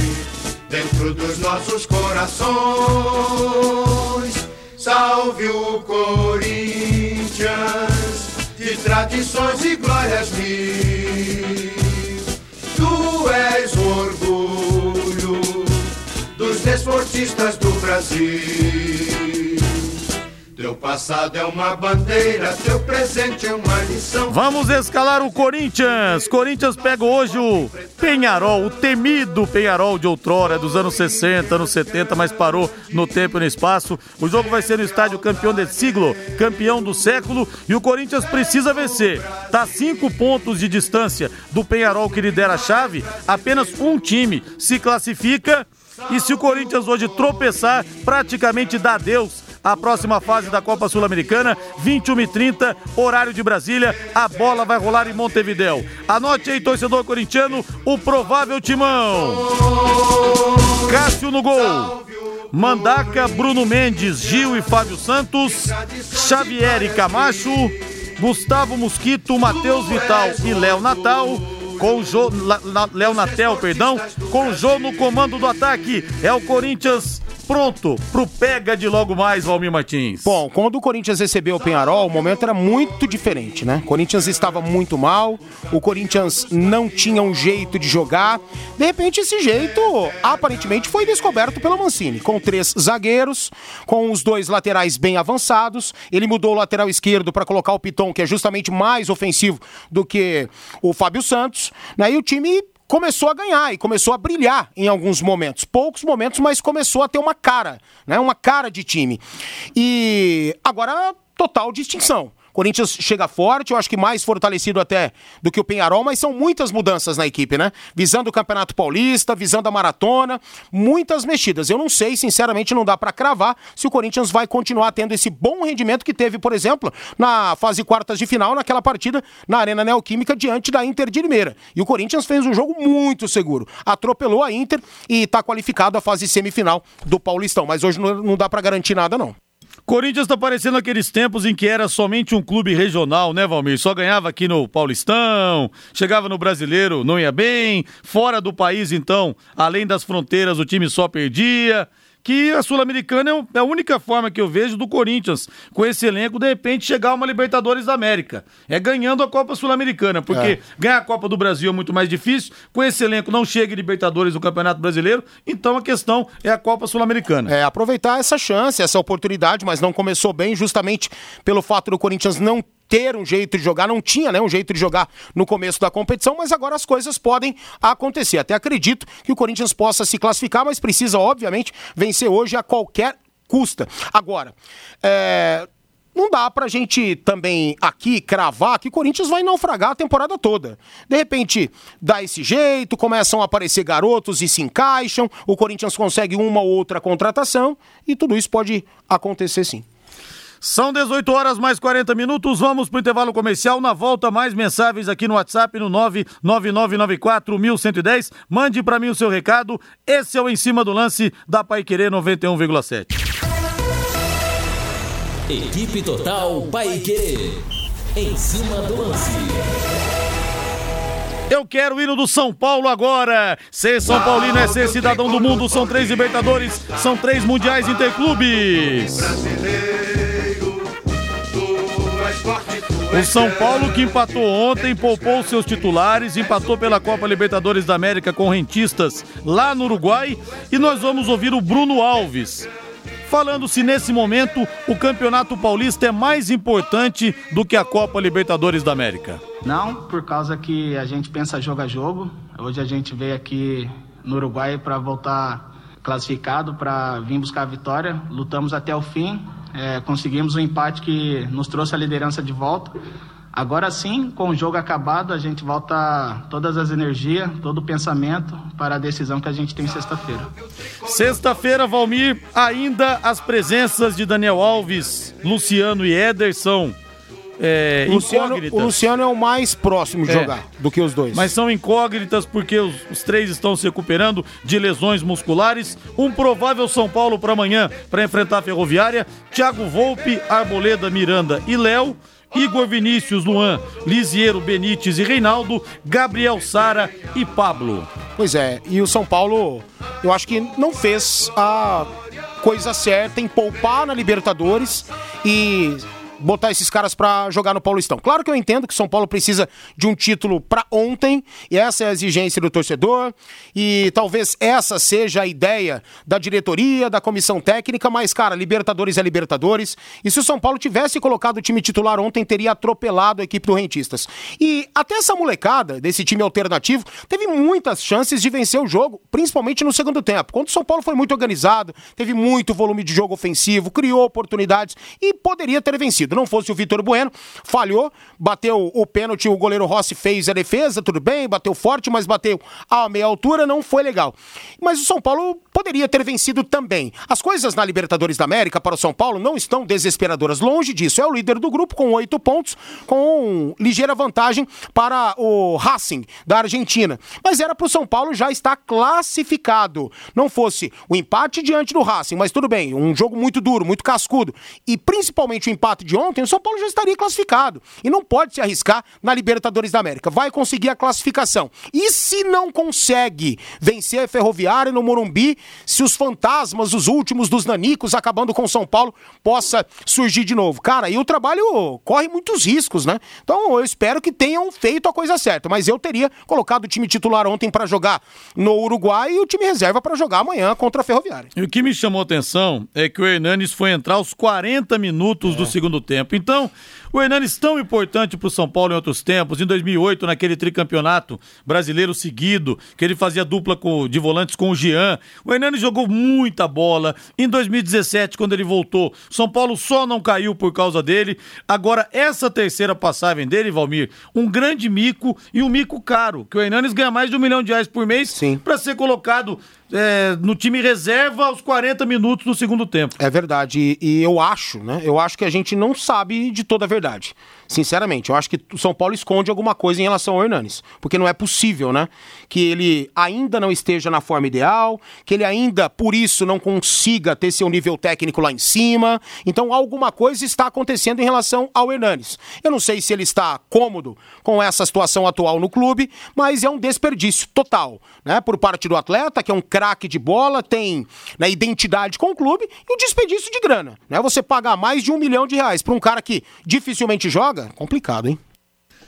dentro dos nossos corações. Salve o Corinthians de tradições e glórias mil. Tu és o orgulho dos desportistas do Brasil. Teu passado é uma bandeira, teu presente é uma lição. Vamos escalar o Corinthians. Corinthians pega hoje o Penharol, o temido Penharol de outrora, dos anos 60, anos 70, mas parou no tempo e no espaço. O jogo vai ser no estádio campeão de siglo, campeão do século, e o Corinthians precisa vencer. Tá cinco pontos de distância do Penharol que lidera a chave, apenas um time se classifica. E se o Corinthians hoje tropeçar, praticamente dá adeus a próxima fase da Copa Sul-Americana, 21 e 30 horário de Brasília. A bola vai rolar em Montevidéu. Anote aí, torcedor corintiano, o provável timão. Cássio no gol. Mandaca, Bruno Mendes, Gil e Fábio Santos, Xavier e Camacho, Gustavo Mosquito, Matheus Vital e Léo Natal, com o Léo Natel, perdão, com Jô no comando do ataque. É o Corinthians pronto pro pega de logo mais, Valmir Martins. Bom, quando o Corinthians recebeu o Penharol, o momento era muito diferente, né? O Corinthians estava muito mal, o Corinthians não tinha um jeito de jogar. De repente, esse jeito aparentemente foi descoberto pelo Mancini, com três zagueiros, com os dois laterais bem avançados. Ele mudou o lateral esquerdo para colocar o Piton, que é justamente mais ofensivo do que o Fábio Santos, né? E o time começou a ganhar e começou a brilhar em alguns momentos. Poucos momentos, mas começou a ter uma cara, né? Uma cara de time. E agora, total distinção. Corinthians chega forte, eu acho que mais fortalecido até do que o Penharol, mas são muitas mudanças na equipe, né? Visando o Campeonato Paulista, visando a maratona, muitas mexidas. Eu não sei, sinceramente, não dá pra cravar se o Corinthians vai continuar tendo esse bom rendimento que teve, por exemplo, na fase quartas de final, naquela partida na Arena Neoquímica diante da Inter de Limeira. E o Corinthians fez um jogo muito seguro. Atropelou a Inter e tá qualificado à fase semifinal do Paulistão. Mas hoje não, não dá pra garantir nada, não. Corinthians tá parecendo aqueles tempos em que era somente um clube regional, né, Valmir? Só ganhava aqui no Paulistão, chegava no Brasileiro, não ia bem. Fora do país, então, além das fronteiras, o time só perdia. Que a Sul-Americana é é a única forma que eu vejo do Corinthians, com esse elenco, de repente chegar a uma Libertadores da América. É ganhando a Copa Sul-Americana, porque É. ganhar a Copa do Brasil é muito mais difícil. Com esse elenco não chega em Libertadores do Campeonato Brasileiro, então a questão é a Copa Sul-Americana. É, aproveitar essa chance, essa oportunidade, mas não começou bem justamente pelo fato do Corinthians não ter um jeito de jogar, não tinha né, um jeito de jogar no começo da competição, mas agora as coisas podem acontecer. Até acredito que o Corinthians possa se classificar, mas precisa, obviamente, vencer hoje a qualquer custa. Agora, é, não dá pra gente também aqui cravar que o Corinthians vai naufragar a temporada toda. De repente, dá esse jeito, começam a aparecer garotos e se encaixam, o Corinthians consegue uma ou outra contratação e tudo isso pode acontecer sim. São 18 horas mais 40 minutos. Vamos pro intervalo comercial. Na volta, mais mensagens aqui no WhatsApp no 999941110. Mande para mim o seu recado. Esse é o Em Cima do Lance da Pai Querer 91,7. Equipe Total Paiquerê. Em cima do lance. Eu quero o hino do São Paulo agora. Ser São Paulino é ser cidadão do mundo. São três Libertadores, são três Mundiais Interclubes. O São Paulo que empatou ontem, poupou seus titulares, empatou pela Copa Libertadores da América com rentistas lá no Uruguai. E nós vamos ouvir o Bruno Alves. Falando se nesse momento o Campeonato Paulista é mais importante do que a Copa Libertadores da América. Não, por causa que a gente pensa jogo a jogo. Hoje a gente veio aqui no Uruguai para voltar classificado, para vir buscar a vitória. Lutamos até o fim, é, conseguimos um empate que nos trouxe a liderança de volta. Agora sim, com o jogo acabado, a gente volta todas as energias, todo o pensamento para a decisão que a gente tem sexta-feira. Sexta-feira, Valmir, ainda as presenças de Daniel Alves, Luciano e Éder são é, Luciano, incógnitas. o Luciano é o mais próximo de É. jogar do que os dois. Mas são incógnitas porque os, os três estão se recuperando de lesões musculares. Um provável São Paulo para amanhã para enfrentar a Ferroviária. Thiago Volpe, Arboleda, Miranda e Léo. Igor Vinícius, Luan, Lisiero, Benítez e Reinaldo, Gabriel Sara e Pablo. Pois é, e o São Paulo, eu acho que não fez a coisa certa em poupar na Libertadores e botar esses caras para jogar no Paulistão. Claro que eu entendo que São Paulo precisa de um título para ontem, e essa é a exigência do torcedor, e talvez essa seja a ideia da diretoria, da comissão técnica, mas, cara, Libertadores é Libertadores, e se o São Paulo tivesse colocado o time titular ontem, teria atropelado a equipe do Rentistas. E até essa molecada desse time alternativo teve muitas chances de vencer o jogo, principalmente no segundo tempo. Quando o São Paulo foi muito organizado, teve muito volume de jogo ofensivo, criou oportunidades e poderia ter vencido. Não fosse o Vitor Bueno, falhou, bateu o pênalti, o goleiro Rossi fez a defesa, tudo bem, bateu forte, mas bateu a meia altura, não foi legal. Mas o São Paulo poderia ter vencido também. As coisas na Libertadores da América para o São Paulo não estão desesperadoras. Longe disso. É o líder do grupo com oito pontos, com ligeira vantagem para o Racing da Argentina. Mas era para o São Paulo já estar classificado. Não fosse o empate diante do Racing, mas tudo bem, um jogo muito duro, muito cascudo. E principalmente o empate de ontem, o São Paulo já estaria classificado. E não pode se arriscar na Libertadores da América. Vai conseguir a classificação. E se não consegue vencer a Ferroviária no Morumbi, se os fantasmas, os últimos dos nanicos, acabando com o São Paulo, possa surgir de novo. Cara, e o trabalho corre muitos riscos, né? Então eu espero que tenham feito a coisa certa. Mas eu teria colocado o time titular ontem para jogar no Uruguai e o time reserva para jogar amanhã contra a Ferroviária. E o que me chamou a atenção é que o Hernanes foi entrar aos 40 minutos é. do segundo tempo. Então, o Hernanes tão importante para o São Paulo em outros tempos, em 2008, naquele tricampeonato brasileiro seguido, que ele fazia dupla com, de volantes com o Jean. O Hernanes jogou muita bola. Em 2017, quando ele voltou, São Paulo só não caiu por causa dele. Agora, essa terceira passagem dele, Valmir, um grande mico e um mico caro, que o Hernanes ganha mais de um milhão de reais por mês para ser colocado é, no time reserva aos 40 minutos do segundo tempo. É verdade. E, e, eu acho, né? Eu acho que a gente não sabe de toda a verdade. Sinceramente, eu acho que o São Paulo esconde alguma coisa em relação ao Hernanes. Porque não é possível, né? Que ele ainda não esteja na forma ideal, que ele ainda, por isso, não consiga ter seu nível técnico lá em cima. Então, alguma coisa está acontecendo em relação ao Hernanes. Eu não sei se ele está cômodo com essa situação atual no clube, mas é um desperdício total, né? Por parte do atleta, que é um craque de bola, tem né, identidade com o clube, e o desperdício de grana, né? Você pagar mais de um milhão de reais para um cara que dificilmente joga, complicado, hein?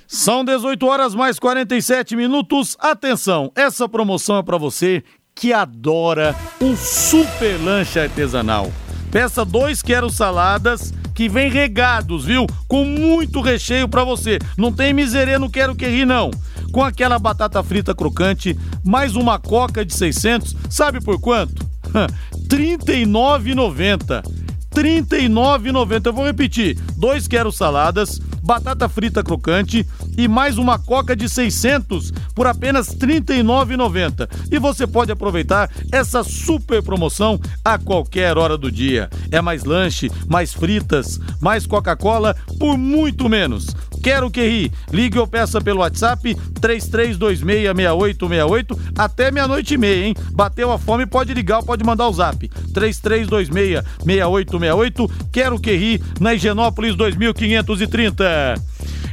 São 18 horas mais 47 minutos. Atenção, essa promoção é para você que adora um super lanche artesanal. Peça dois quero saladas que vem regados, viu? Com muito recheio para você. Não tem miserê, não quero que rir não. Com aquela batata frita crocante, mais uma coca de 600, sabe por quanto? *laughs* R$ 39,90. R$ 39,90. Eu vou repetir: dois quero saladas, batata frita crocante e mais uma coca de 600 por apenas R$ 39,90. E você pode aproveitar essa super promoção a qualquer hora do dia. É mais lanche, mais fritas, mais Coca-Cola por muito menos. Quero que ri. Ligue ou peça pelo WhatsApp 33266868 até meia-noite e meia, hein? Bateu a fome, pode ligar pode mandar o zap. 33266868. Quero que ri na Higienópolis 2530.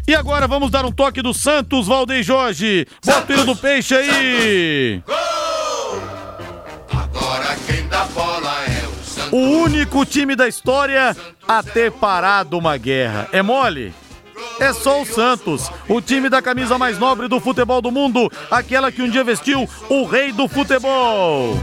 E agora vamos dar um toque do Santos, Valdeir Jorge. Bota o do peixe aí. Gol! Agora quem dá bola é o Santos. O único time da história a ter parado uma guerra. É mole? É só o Santos, o time da camisa mais nobre do futebol do mundo, aquela que um dia vestiu o rei do futebol.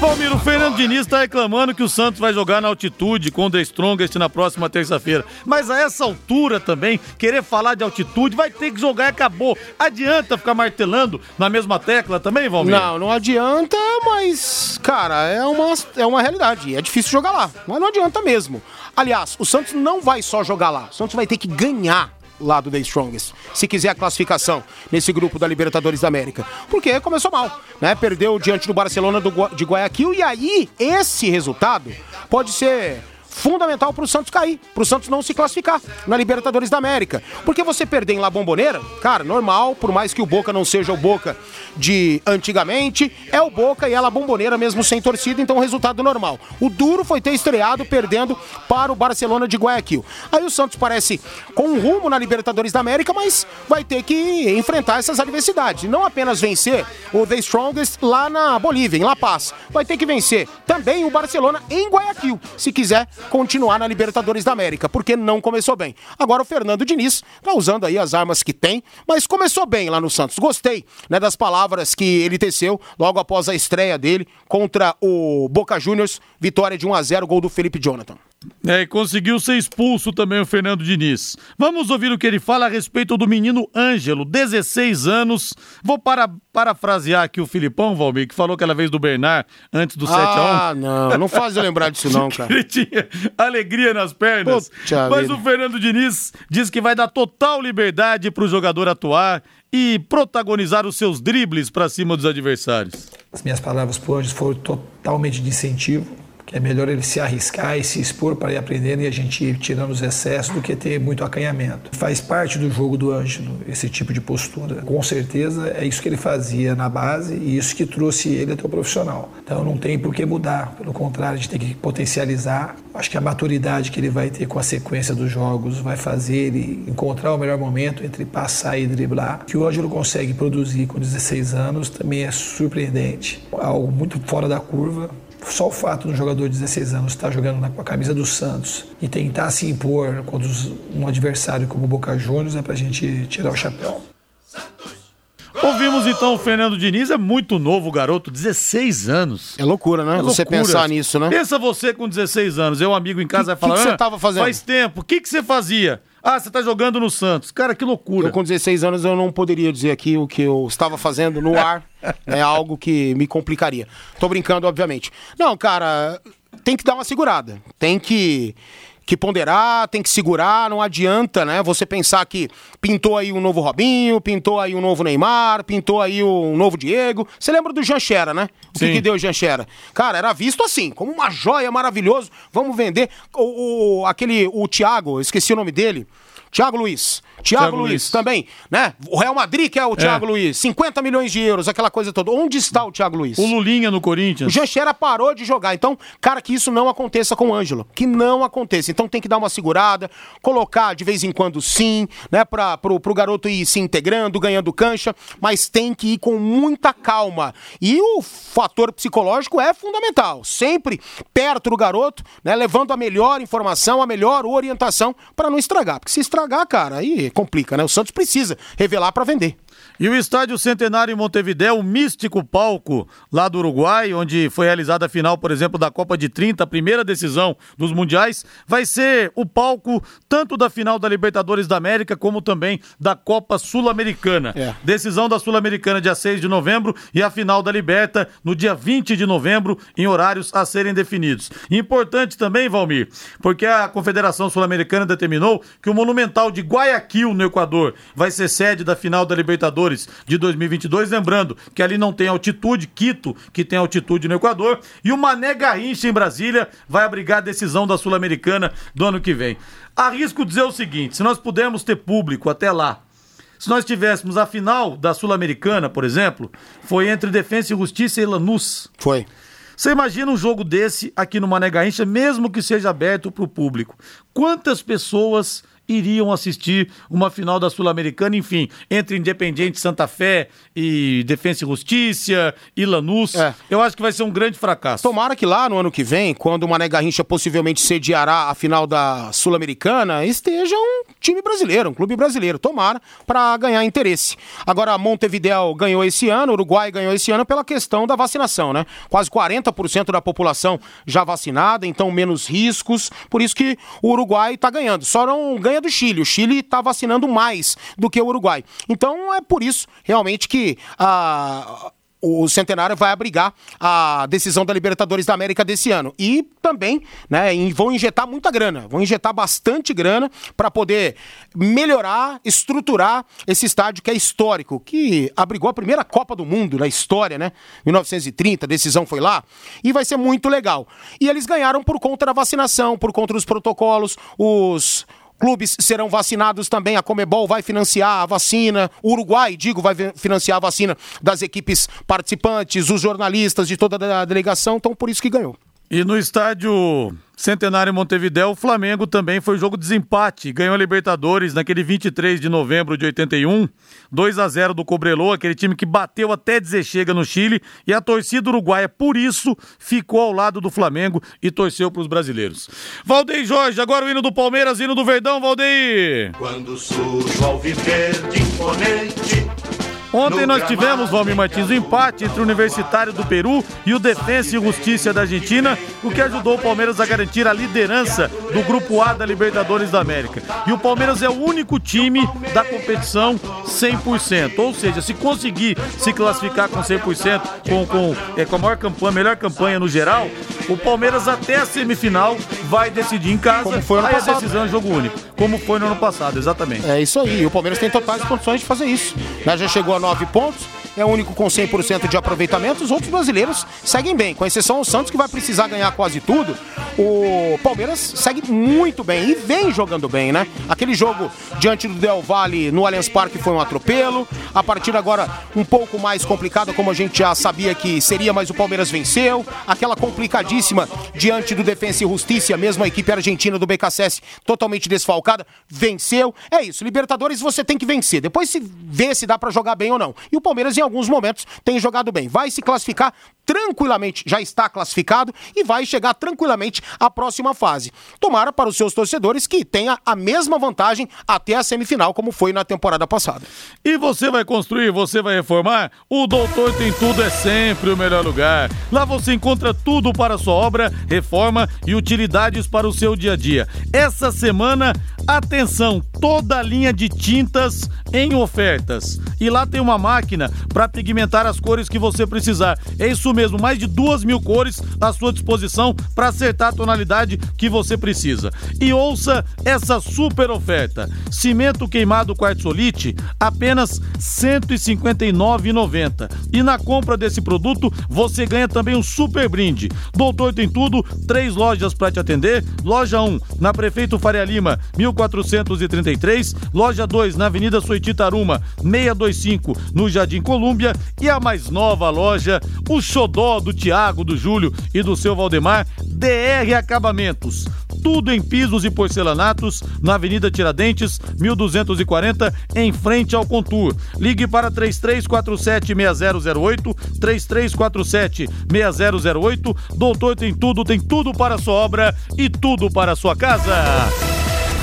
Valmir, o Fernando Diniz está reclamando que o Santos vai jogar na altitude com o The Strongest na próxima terça-feira. Mas a essa altura também, querer falar de altitude, vai ter que jogar e acabou. Adianta ficar martelando na mesma tecla também, Valmir? Não, não adianta, mas, cara, é uma, é uma realidade. É difícil jogar lá, mas não adianta mesmo. Aliás, o Santos não vai só jogar lá, o Santos vai ter que ganhar lá do The Strongest, se quiser a classificação nesse grupo da Libertadores da América. Porque começou mal, né? Perdeu diante do Barcelona do, de Guayaquil e aí esse resultado pode ser fundamental para o Santos cair, para o Santos não se classificar na Libertadores da América. Porque você perder em La Bombonera, cara, normal, por mais que o Boca não seja o Boca de antigamente, é o Boca e ela Bombonera mesmo sem torcida, então resultado normal. O duro foi ter estreado perdendo para o Barcelona de Guayaquil. Aí o Santos parece com um rumo na Libertadores da América, mas vai ter que enfrentar essas adversidades. Não apenas vencer o The Strongest lá na Bolívia, em La Paz. Vai ter que vencer também o Barcelona em Guayaquil, se quiser continuar na Libertadores da América, porque não começou bem. Agora o Fernando Diniz tá usando aí as armas que tem, mas começou bem lá no Santos. Gostei né, das palavras que ele teceu logo após a estreia dele contra o Boca Juniors, vitória de 1 a 0 gol do Felipe Jonathan. É, e conseguiu ser expulso também o Fernando Diniz. Vamos ouvir o que ele fala a respeito do menino Ângelo, 16 anos. Vou para, parafrasear aqui o Filipão, Valmir, que falou aquela vez do Bernard antes do 7x1. Ah, não, não faz eu lembrar disso não, *laughs* cara. ele tinha alegria nas pernas. Puta Mas vida. o Fernando Diniz diz que vai dar total liberdade para o jogador atuar e protagonizar os seus dribles para cima dos adversários. As minhas palavras para o Anjos foram totalmente de incentivo, que é melhor ele se arriscar e se expor para ir aprendendo e a gente ir tirando os excessos do que ter muito acanhamento. Faz parte do jogo do Ângelo esse tipo de postura. Com certeza é isso que ele fazia na base e isso que trouxe ele até o profissional. Então não tem por que mudar, pelo contrário, a gente tem que potencializar. Acho que a maturidade que ele vai ter com a sequência dos jogos vai fazer ele encontrar o melhor momento entre passar e driblar. O que o Ângelo consegue produzir com 16 anos também é surpreendente. Algo muito fora da curva. Só o fato do jogador de 16 anos estar jogando na- com a camisa do Santos e tentar se impor contra um adversário como o Boca Juniors é pra gente tirar o chapéu. Ouvimos então o Fernando Diniz, é muito novo o garoto, 16 anos. É loucura, né? É Você loucura. pensar nisso, né? Pensa você com 16 anos, eu, amigo em casa, vai Que- falar. que que você "Ah, tava fazendo?" Faz tempo. O que, que você fazia? Ah, você tá jogando no Santos. Cara, que loucura. Eu com 16 anos eu não poderia dizer aqui o que eu estava fazendo no ar. *laughs* é algo que me complicaria. Tô brincando, obviamente. Não, cara, tem que dar uma segurada. Tem que que ponderar, tem que segurar, não adianta, né? Você pensar que pintou aí um novo Robinho, pintou aí um novo Neymar, pintou aí um novo Diego. Você lembra do Janchera, né? O que, que deu o Janchera? Cara, era visto assim, como uma joia maravilhoso. Vamos vender. O, o- aquele, o Thiago, esqueci o nome dele. Thiago Luiz. Thiago, Thiago Luiz, Luiz. também, né? O Real Madrid, que é o Thiago Luiz, 50 milhões de euros, aquela coisa toda. Onde está o Thiago Luiz? O Lulinha no O Corinthians. Janchera parou de jogar. Então, cara, que isso não aconteça com o Ângelo. Que não aconteça. Então tem que dar uma segurada, colocar de vez em quando sim, né? Pra, pro, pro garoto ir se integrando, ganhando cancha, mas tem que ir com muita calma. E o fator psicológico é fundamental. Sempre perto do garoto, né? Levando a melhor informação, a melhor orientação para não estragar. Porque se estragar, cara, aí complica, né? O Santos precisa revelar para vender. E o Estádio Centenário em Montevidéu, o místico palco lá do Uruguai, onde foi realizada a final, por exemplo, da Copa de 30, a primeira decisão dos mundiais, vai ser o palco tanto da final da Libertadores da América como também da Copa Sul-Americana. É. Decisão da Sul-Americana dia 6 de novembro e a final da Liberta no dia 20 de novembro, em horários a serem definidos. Importante também, Valmir, porque a Confederação Sul-Americana determinou que o Monumental de Guayaquil, no Equador, vai ser sede da final da Libertadores de 2022. Lembrando que ali não tem altitude, Quito, que tem altitude no Equador, e o Mané Garrincha, em Brasília, vai abrigar a decisão da Sul-Americana do ano que vem. Arrisco dizer o seguinte: se nós pudermos ter público até lá, se nós tivéssemos a final da Sul-Americana, por exemplo, foi entre Defensa e Justiça e Lanús. Foi. Você imagina um jogo desse aqui no Mané Garrincha, mesmo que seja aberto para o público? Quantas pessoas iriam assistir uma final da Sul-Americana, enfim, entre Independiente Santa Fé e Defensa e Justiça e Lanús? É. Eu acho que vai ser um grande fracasso. Tomara que lá no ano que vem, quando o Mané Garrincha possivelmente sediará a final da Sul-Americana, esteja um time brasileiro, um clube brasileiro. Tomara para ganhar interesse. Agora, Montevideo ganhou esse ano, Uruguai ganhou esse ano pela questão da vacinação, né? Quase 40% da população já vacinada, então menos riscos. Por isso que o Uruguai está ganhando. Só não ganha do Chile. O Chile está vacinando mais do que o Uruguai. Então é por isso realmente que a o Centenário vai abrigar a decisão da Libertadores da América desse ano. E também né, vão injetar muita grana, vão injetar bastante grana para poder melhorar, estruturar esse estádio que é histórico, que abrigou a primeira Copa do Mundo na história, né? 1930, a decisão foi lá, e vai ser muito legal. E eles ganharam por conta da vacinação, por conta dos protocolos, os Clubes serão vacinados também, a Comebol vai financiar a vacina, o Uruguai, digo, vai financiar a vacina das equipes participantes, os jornalistas de toda a delegação, então por isso que ganhou. E no estádio Centenário Montevidéu, o Flamengo também foi jogo de desempate. Ganhou a Libertadores naquele 23 de novembro de 81, 2 a 0 do Cobreloa, aquele time que bateu até dizer chega no Chile. E a torcida uruguaia, por isso, ficou ao lado do Flamengo e torceu para os brasileiros. Valdeir Jorge, agora o hino do Palmeiras, hino do Verdão, Valdeir. Quando surge de imponente Ontem nós tivemos, Valmir Martins, o um empate entre o Universitário do Peru e o Defensa e Justiça da Argentina, o que ajudou o Palmeiras a garantir a liderança do Grupo A da Libertadores da América. E o Palmeiras é o único time da competição 100%. Ou seja, se conseguir se classificar com 100%, com, com, é, com a maior campanha, melhor campanha no geral, o Palmeiras até a semifinal vai decidir em casa. Como foi ano aí passado. a decisão é jogo único. Como foi no ano passado, exatamente. É isso aí. E o Palmeiras tem totais condições de fazer isso. Né? Já chegou a nove pontos, é o único com 100% de aproveitamento. Os outros brasileiros seguem bem, com exceção ao Santos, que vai precisar ganhar quase tudo. O Palmeiras segue muito bem e vem jogando bem, né? Aquele jogo diante do Del Valle no Allianz Parque foi um atropelo. A partida agora um pouco mais complicada, como a gente já sabia que seria, mas o Palmeiras venceu. Aquela complicadíssima diante do Defensa e Justiça, mesmo a equipe argentina do BKSS totalmente desfalcada, venceu. É isso, Libertadores você tem que vencer. Depois se vê se dá para jogar bem ou não. E o Palmeiras em alguns momentos tem jogado bem. Vai se classificar tranquilamente, já está classificado e vai chegar tranquilamente à próxima fase. Tomara para os seus torcedores que tenha a mesma vantagem até a semifinal, como foi na temporada passada. E você vai construir, você vai reformar? O Doutor Tem Tudo é sempre o melhor lugar. Lá você encontra tudo para sua obra, reforma e utilidades para o seu dia a dia. Essa semana, atenção, toda a linha de tintas em ofertas. E lá tem uma máquina para pigmentar as cores que você precisar. É isso mesmo, mais de duas mil cores à sua disposição para acertar a tonalidade que você precisa. E ouça essa super oferta: cimento queimado quartzolite, apenas R$ 159,90. E na compra desse produto, você ganha também um super brinde. Doutor tem tudo, três lojas para te atender. Loja 1, na Prefeito Faria Lima, 1433. Loja 2, na Avenida Soititaruma, 625, no Jardim Colúmbia. E a mais nova loja, o Xodó do Tiago, do Júlio e do seu Valdemar, DR Acabamentos. Tudo em pisos e porcelanatos, na Avenida Tiradentes, 1240, em frente ao Contour. Ligue para 3347-6008, 3347-6008. Doutor tem tudo, tem tudo para sua obra e tudo para sua casa.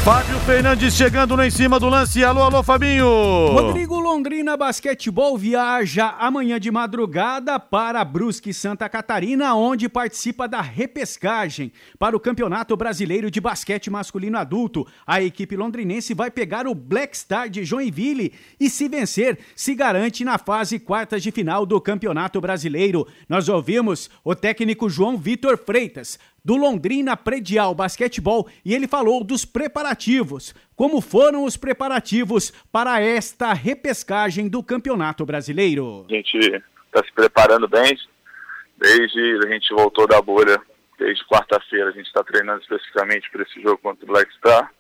Fábio Fernandes chegando lá em cima do lance. Alô, alô, Fabinho. Rodrigo Londrina Basquetebol viaja amanhã de madrugada para Brusque, Santa Catarina, onde participa da repescagem para o Campeonato Brasileiro de Basquete Masculino Adulto. A equipe londrinense vai pegar o Black Star de Joinville e, se vencer, se garante na fase quartas de final do Campeonato Brasileiro. Nós ouvimos o técnico João Vitor Freitas do Londrina Predial Basquetebol e ele falou dos preparativos. Como foram os preparativos para esta repescagem do Campeonato Brasileiro? A gente está se preparando bem, desde a gente voltou da bolha, desde quarta-feira a gente está treinando especificamente para esse jogo contra o Black Star.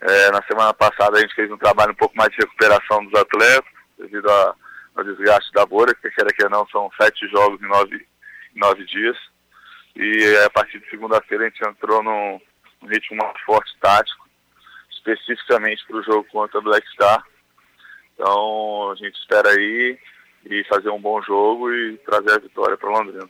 É, na semana passada a gente fez um trabalho um pouco mais de recuperação dos atletas, devido a, ao desgaste da bolha, que quer que não, são sete jogos em nove, nove dias. E a partir de segunda-feira a gente entrou num, ritmo mais forte tático, especificamente para o jogo contra o Black Star. Então a gente espera aí e fazer um bom jogo e trazer a vitória para Londrina.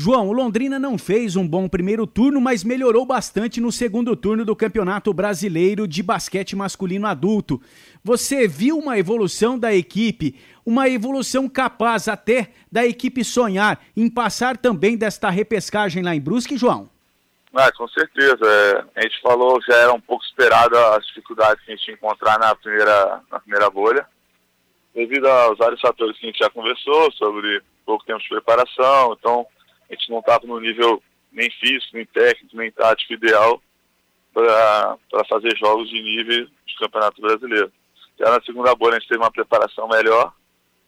João, o Londrina não fez um bom primeiro turno, mas melhorou bastante no segundo turno do Campeonato Brasileiro de Basquete Masculino Adulto. Você viu uma evolução da equipe, uma evolução capaz até da equipe sonhar em passar também desta repescagem lá em Brusque, João? Ah, com certeza. É, a gente falou, já era um pouco esperada as dificuldades que a gente encontrar na primeira, na primeira bolha, devido aos vários fatores que a gente já conversou sobre pouco tempo de preparação, então a gente não estava no nível nem físico, nem técnico, nem tático ideal para fazer jogos de nível de Campeonato Brasileiro. Já na segunda bolha a gente teve uma preparação melhor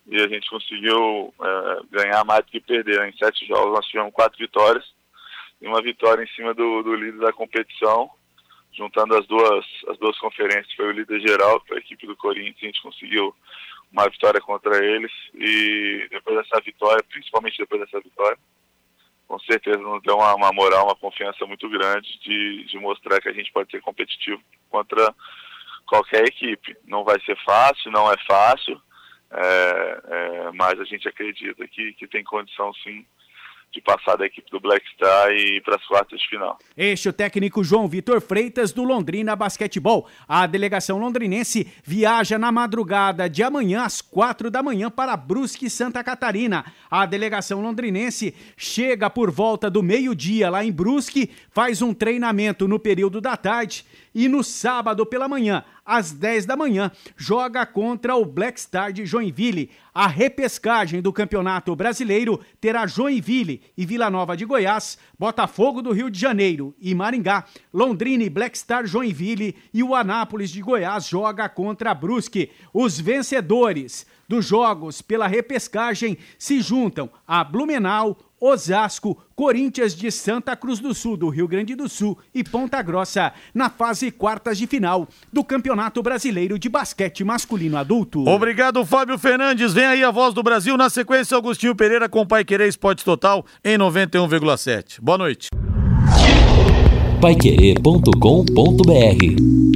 e a gente conseguiu é, ganhar mais do que perder. Em sete jogos nós tivemos quatro vitórias e uma vitória em cima do, do líder da competição, juntando as duas, as duas conferências, foi o líder geral, foi a equipe do Corinthians, a gente conseguiu uma vitória contra eles e depois dessa vitória, principalmente depois dessa vitória, com certeza nos deu uma, uma moral, uma confiança muito grande de, de mostrar que a gente pode ser competitivo contra qualquer equipe. Não vai ser fácil, não é fácil, é, é, mas a gente acredita que, que tem condição sim de passar da equipe do Black Star e para as quartas de final. Este é o técnico João Vitor Freitas do Londrina Basquetebol. A delegação londrinense viaja na madrugada de amanhã às quatro da manhã para Brusque, Santa Catarina. A delegação londrinense chega por volta do meio-dia lá em Brusque, faz um treinamento no período da tarde e no sábado pela manhã, às 10 da manhã, joga contra o Black Star de Joinville. A repescagem do Campeonato Brasileiro terá Joinville e Vila Nova de Goiás, Botafogo do Rio de Janeiro e Maringá, Londrina e Black Star Joinville e o Anápolis de Goiás joga contra Brusque. Os vencedores dos jogos pela repescagem se juntam a Blumenau, Osasco, Corinthians de Santa Cruz do Sul, do Rio Grande do Sul e Ponta Grossa na fase quartas de final do Campeonato Brasileiro de Basquete Masculino Adulto. Obrigado, Fábio Fernandes. Vem aí a voz do Brasil. Na sequência, Agostinho Pereira com Pai Querer Esporte Total em 91,7. Boa noite. Paiquerê.com.br